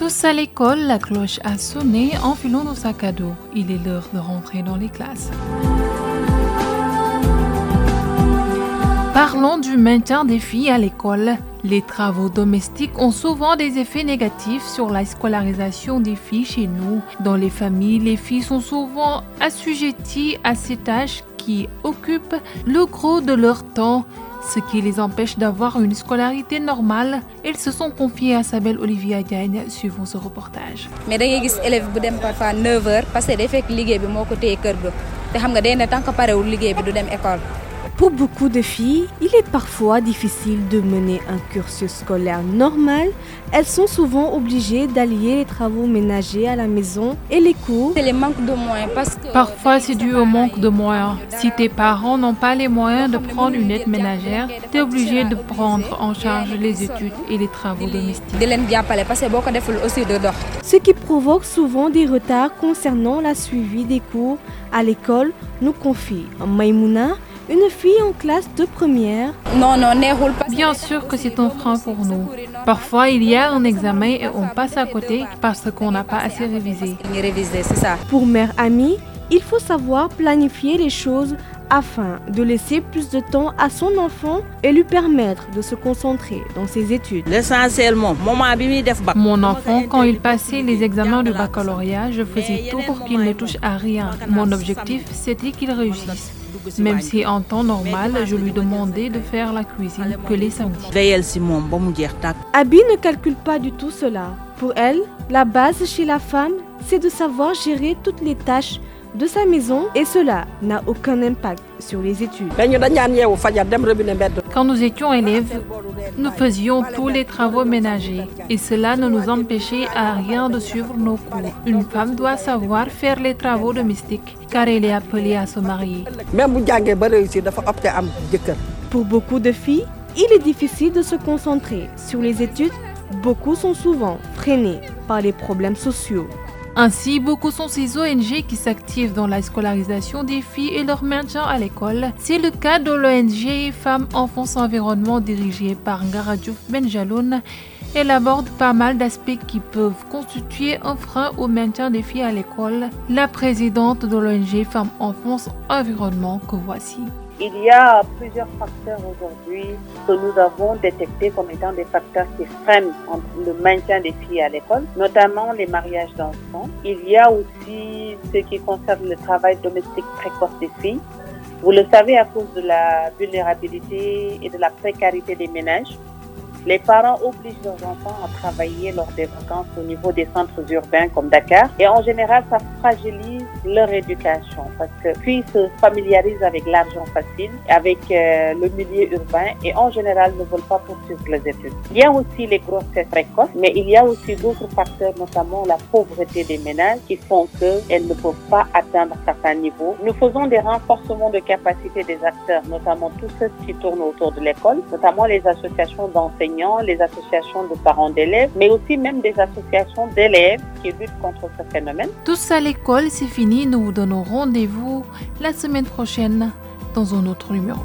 Tous à l'école, la cloche a sonné, enfilons nos sacs à dos. Il est l'heure de rentrer dans les classes. Parlons du maintien des filles à l'école. Les travaux domestiques ont souvent des effets négatifs sur la scolarisation des filles chez nous. Dans les familles, les filles sont souvent assujetties à ces tâches qui occupent le gros de leur temps ce qui les empêche d'avoir une scolarité normale. Ils se sont confiés à sa belle Olivia Diagne suivant ce reportage. mais da ngay gis élève bu dem parfois 9 heures parce que. Pour beaucoup de filles, il est parfois difficile de mener un cursus scolaire normal. Elles sont souvent obligées d'allier les travaux ménagers à la maison et les cours. c'est le manque de moyens parce que. Parfois, c'est dû au manque de moyens. Si tes parents n'ont pas les moyens de prendre une aide ménagère, tu es obligé de prendre en charge les études et les travaux domestiques. Ce qui provoque souvent des retards concernant la suivi des cours à l'école, nous confie Maïmouna, une fille en classe de première. non non neexul parce que Bien sûr que c'est un frein pour nous. Parfois, il y a un examen et on passe à côté parce qu'on n'a pas assez révisé. ñu réviser c'est ça. Pour mère amie, il faut savoir planifier les choses afin de laisser plus de temps à son enfant et lui permettre de se concentrer dans ses études. Mon enfant, quand il passait les examens du baccalauréat, je faisais tout pour qu'il ne touche à rien. Mon objectif, c'était qu'il réussisse. Même si en temps normal, je lui demandais de faire la cuisine que les samedis. Abby ne calcule pas du tout cela. Pour elle, la base chez la femme, c'est de savoir gérer toutes les tâches de sa maison et cela n'a aucun impact sur les études. mbedd Quand nous étions élèves, nous faisions tous les travaux ménagers et cela ne nous empêchait à rien de suivre nos cours. Une femme doit savoir faire les travaux domestiques car elle est appelée à se marier. Pour beaucoup de filles, il est difficile de se concentrer sur les études. Beaucoup sont souvent freinés par les problèmes sociaux. Ainsi, beaucoup sont ces ONG qui s'activent dans la scolarisation des filles et leur maintien à l'école. C'est le cas de l'ONG Femmes, Enfants, Environnement dirigée par Ngara Diouf Benjaloun. Elle aborde pas mal d'aspects qui peuvent constituer un frein au maintien des filles à l'école. La présidente de l'ONG Femmes, Enfants, Environnement que voici. Il y a plusieurs facteurs aujourd'hui que nous avons détectés comme étant des facteurs qui freinent le maintien des filles à l'école, notamment les mariages d'enfants. Il y a aussi ce qui concerne le travail domestique précoce des filles. Vous le savez, à cause de la vulnérabilité et de la précarité des ménages, les parents obligent leurs enfants à travailler lors des vacances au niveau des centres urbains comme Dakar. Et en général, ça fragilise leur éducation parce que puis se familiarisent avec l'argent facile, avec euh, le milieu urbain et en général ne veulent pas poursuivre les études. Il y a aussi les grossesses précoces, mais il y a aussi d'autres facteurs, notamment la pauvreté des ménages qui font qu'elles ne peuvent pas atteindre certains niveaux. Nous faisons des renforcements de capacité des acteurs, notamment tous ceux qui tournent autour de l'école, notamment les associations d'enseignants les associations de parents d'élèves, mais aussi même des associations d'élèves qui luttent contre ce phénomène. Tous à l'école, c'est fini. Nous vous donnons rendez-vous la semaine prochaine dans un autre numéro.